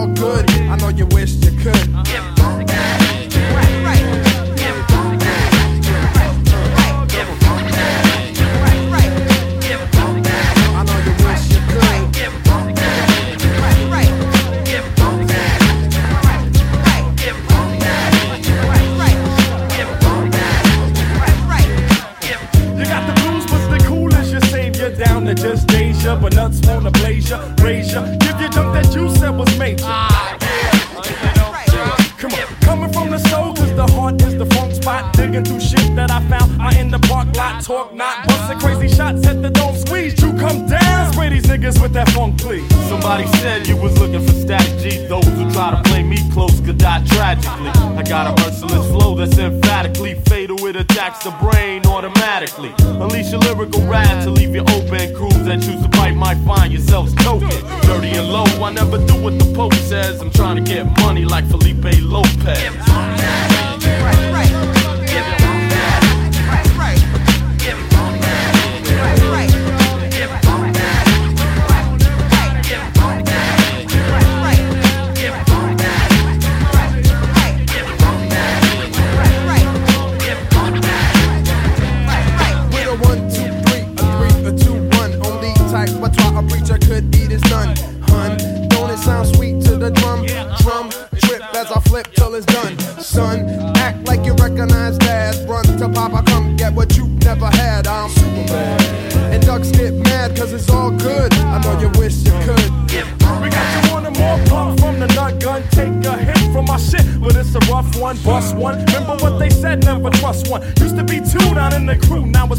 all good. I know you wish you could. Uh-huh.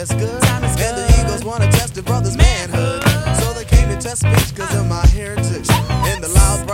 story, y'all, of my heritage. And the black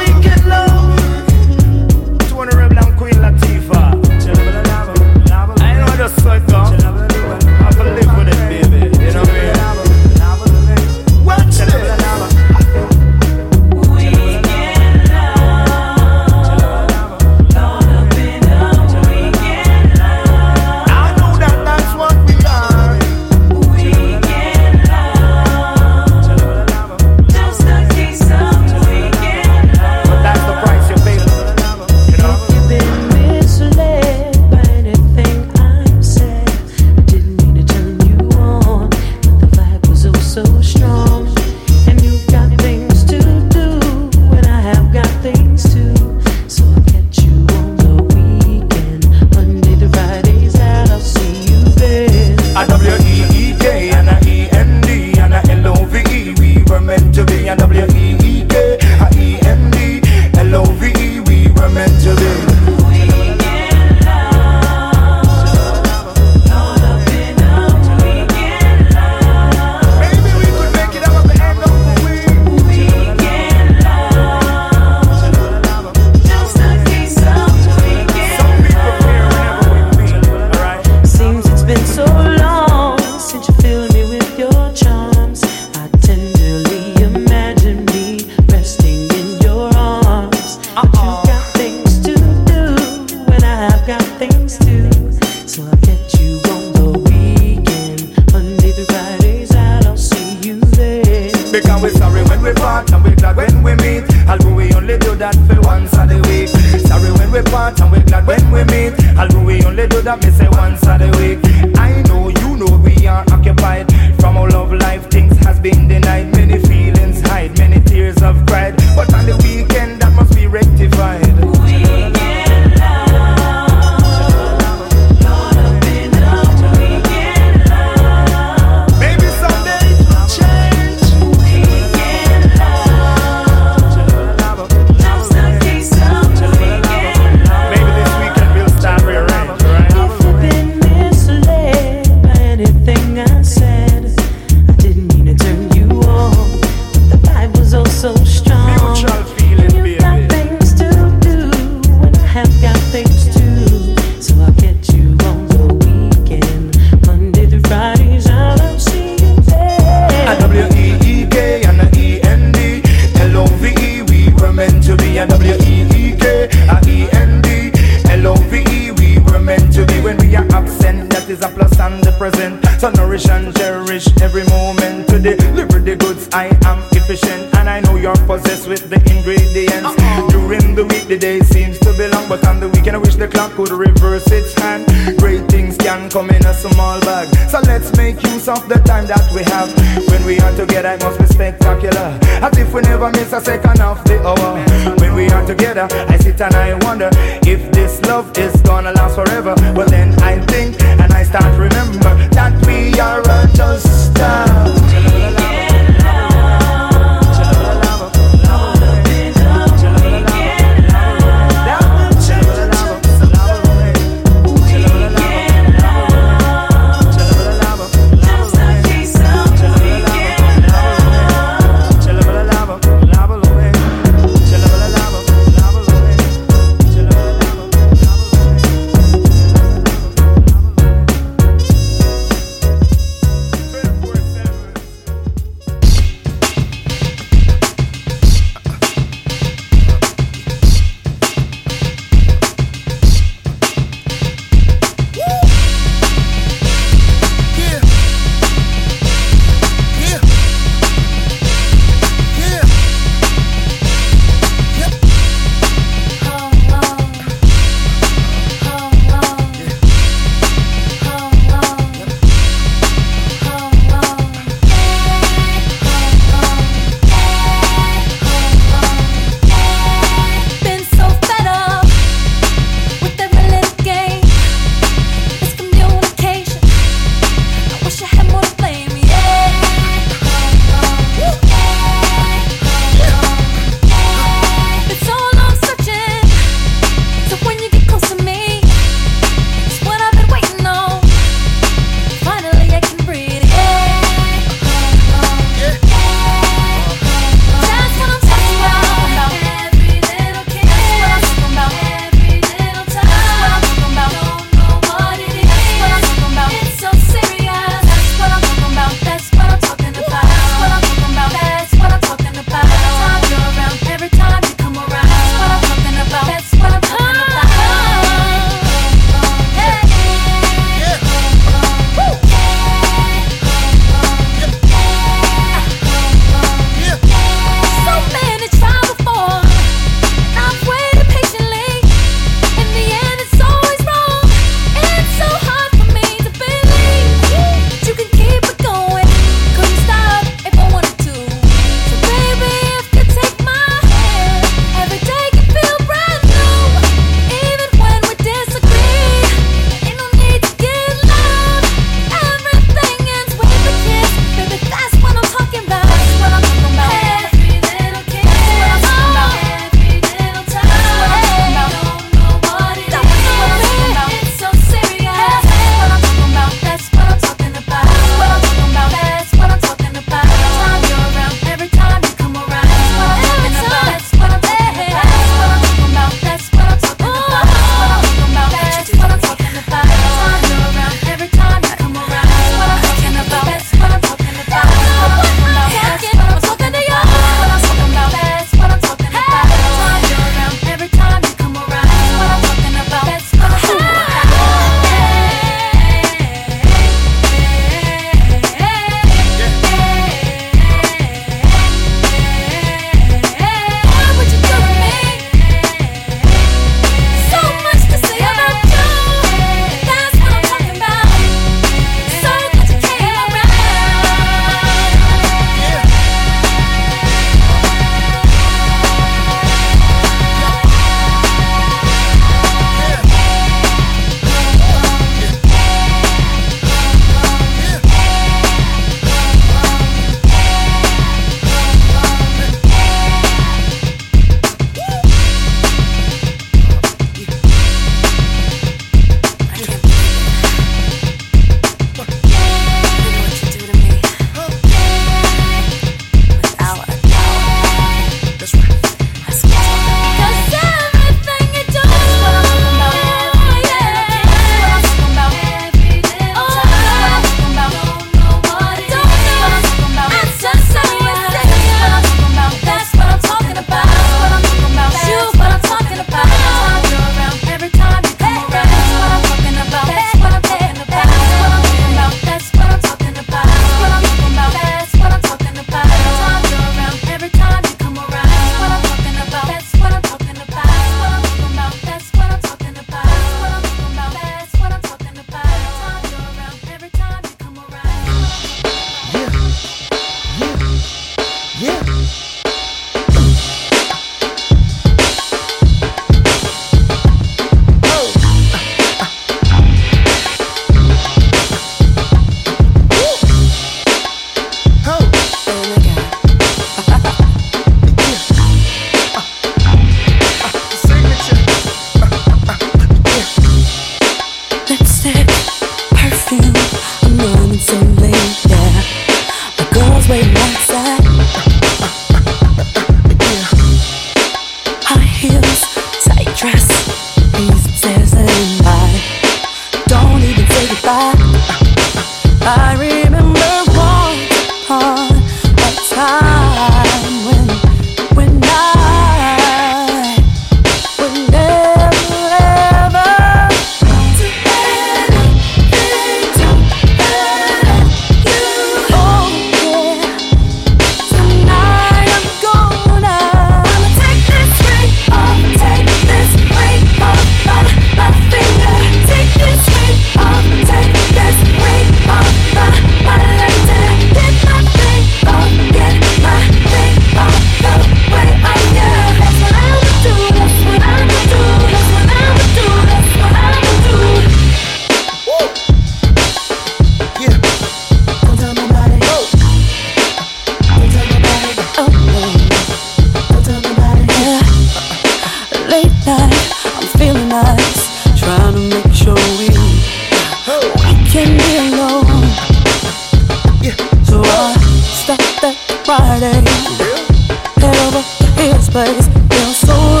head over heels, baby. You're so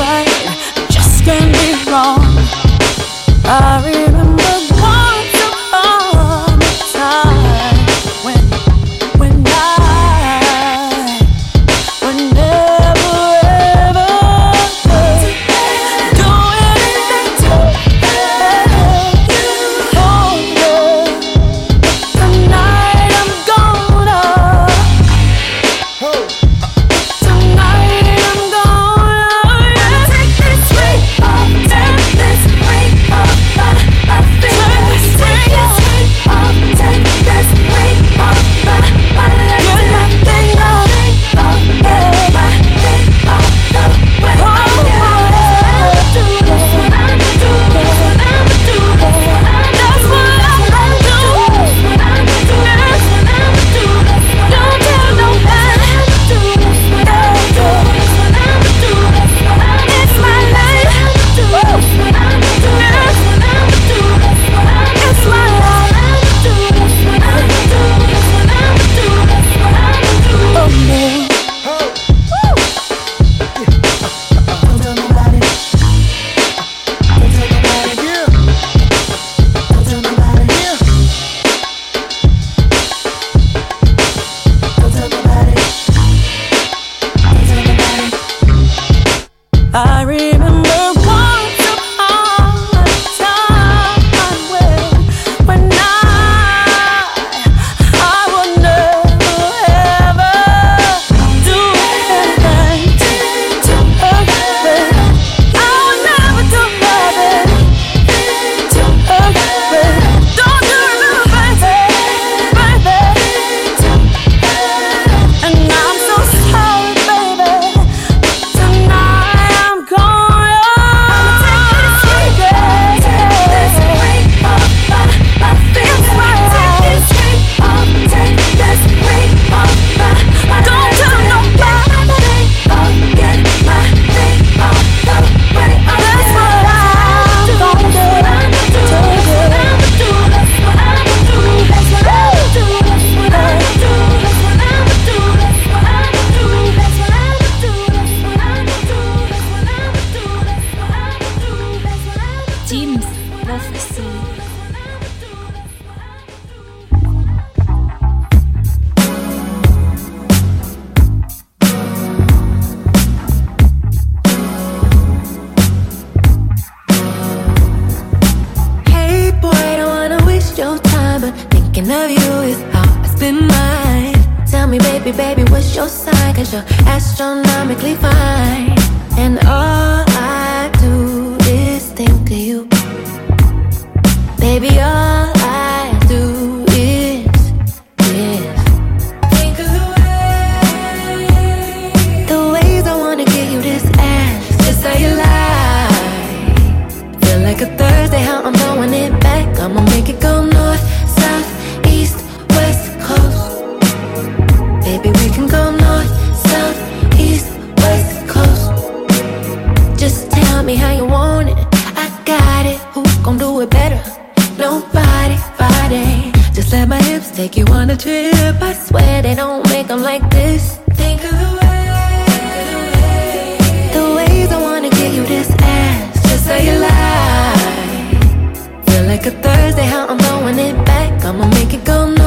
Baby,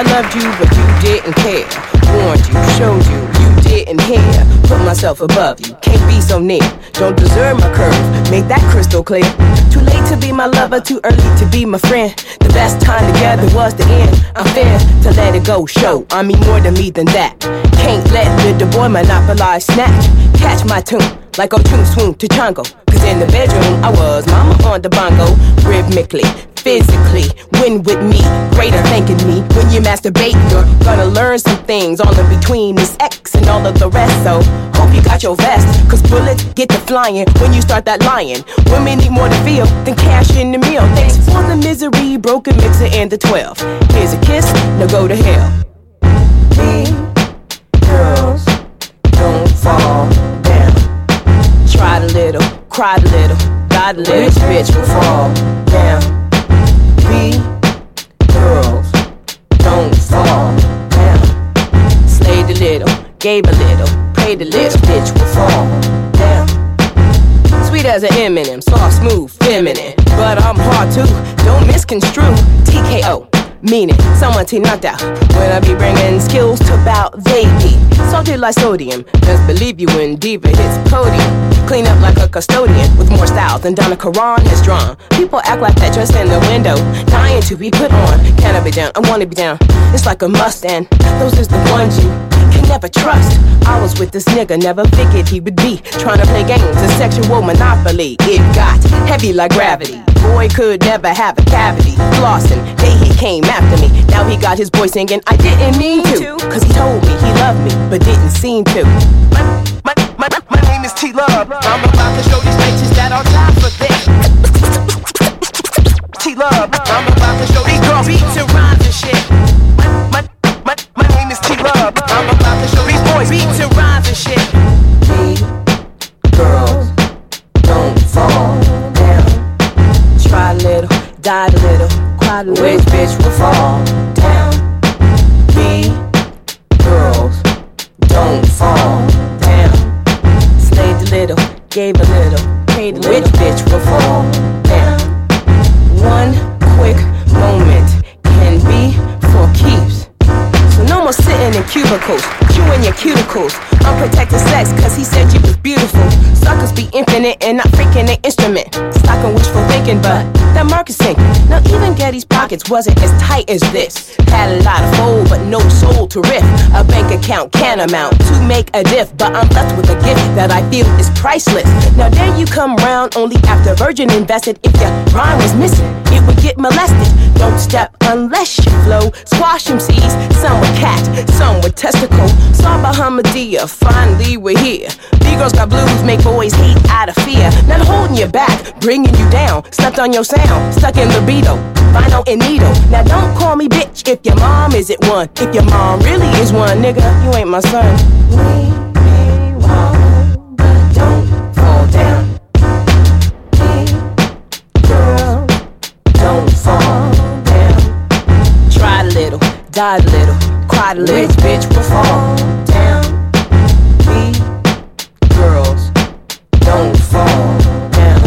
I loved you, but you didn't care. Warned you, showed you, you didn't hear. Put myself above you, can't be so near. Don't deserve my curve, make that crystal clear. Too late to be my lover, too early to be my friend. The best time together was the end. I'm fair to let it go, show. I mean more to me than that. Can't let the boy monopolize, snatch, catch my tune like a tune swoon to Chongo. Cause in the bedroom, I was mama on the bongo, rhythmically, physically. Win with me, greater thanking me. When you masturbate, you're gonna learn some things. All in between is X and all of the rest. So, hope you got your vest. Cause bullets get to flying when you start that lying. Women need more to feel than cash in the meal. Thanks for the misery, broken mixer, and the 12. Here's a kiss, now go to hell. We girls don't fall down. Tried a little, cried a little, died a little. Bitch will fall down? Girls don't fall down. Slayed a little, gave a little, prayed a little, bitch will fall down. Sweet as an M&M, soft, smooth, feminine. But I'm hard too, don't misconstrue. TKO meaning someone T knocked out. When I be bringing skills to bout, they be salted like sodium. Best believe you when Diva hits podium. Clean up like a custodian with more style than Donna Karan has drawn. People act like that just in the window, dying to be put on. Can I be down? I wanna be down. It's like a Mustang. Those is the ones you can never trust. I was with this nigga, never figured he would be trying to play games, a sexual monopoly. It got heavy like gravity. Boy could never have a cavity. Flossing, day he came after me. Now he got his boy singing, I didn't mean to. Cause he told me he loved me, but didn't seem to. My, my, my, my name is T Love. I'm about to show these bitches that I'll die for this. T Love. I'm about to show these girls beats and rhymes and shit. Wishful thinking, Getty's pockets wasn't as tight as this. Had a lot of fold, but no soul to riff. A bank account can amount to make a diff, but I'm left with a gift that I feel is priceless. Now there you come round only after Virgin invested. If your rhyme was missing, it would get molested. Don't step unless you flow. Squash them seeds, some with cat, some with testicle. Saw Bahamadia, finally we're here. Negroes got blues, make boys hate out of fear. Not holding you back, bringing you down. Slept on your sound, stuck in libido. Vinyl and needle. Now don't call me bitch if your mom isn't one. If your mom really is one, nigga, you ain't my son. We may walk, but don't fall down. We girl, don't fall down. Tried a little, died a little, cried a little. Which bitch will fall down? We girls don't fall down.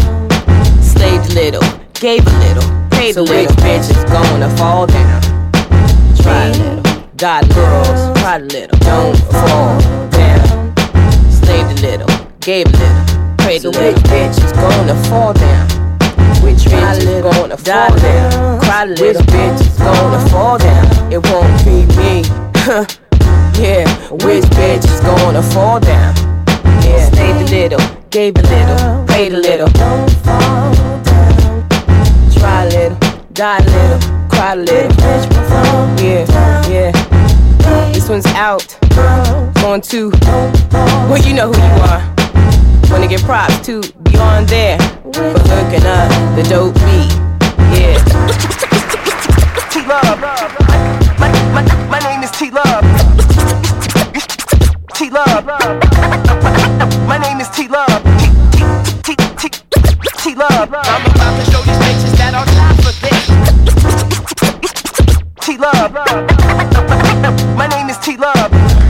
Slaved a little, gave a little, paid so. Which bitch is gonna fall down? A little, died a little, a little. Don't fall down. Slaved a little, gave a little, prayed so a little. Which bitch is gonna fall down? Which bitch is gonna fall down? Cry a little. Which bitch is gonna fall down? It won't be me. yeah, which bitch is gonna fall down? Yeah, stayed a little, gave a little, prayed a little. Don't fall die a little, cry a little. Yeah, yeah. This one's out. On to, well, you know who you are. Wanna give props to Beyond There for hooking up the dope beat. Yeah. T Love. My, my, my, my name is T Love. T Love. My name is T Love. T T T T T Love. I'm about to Love. My name is T Love.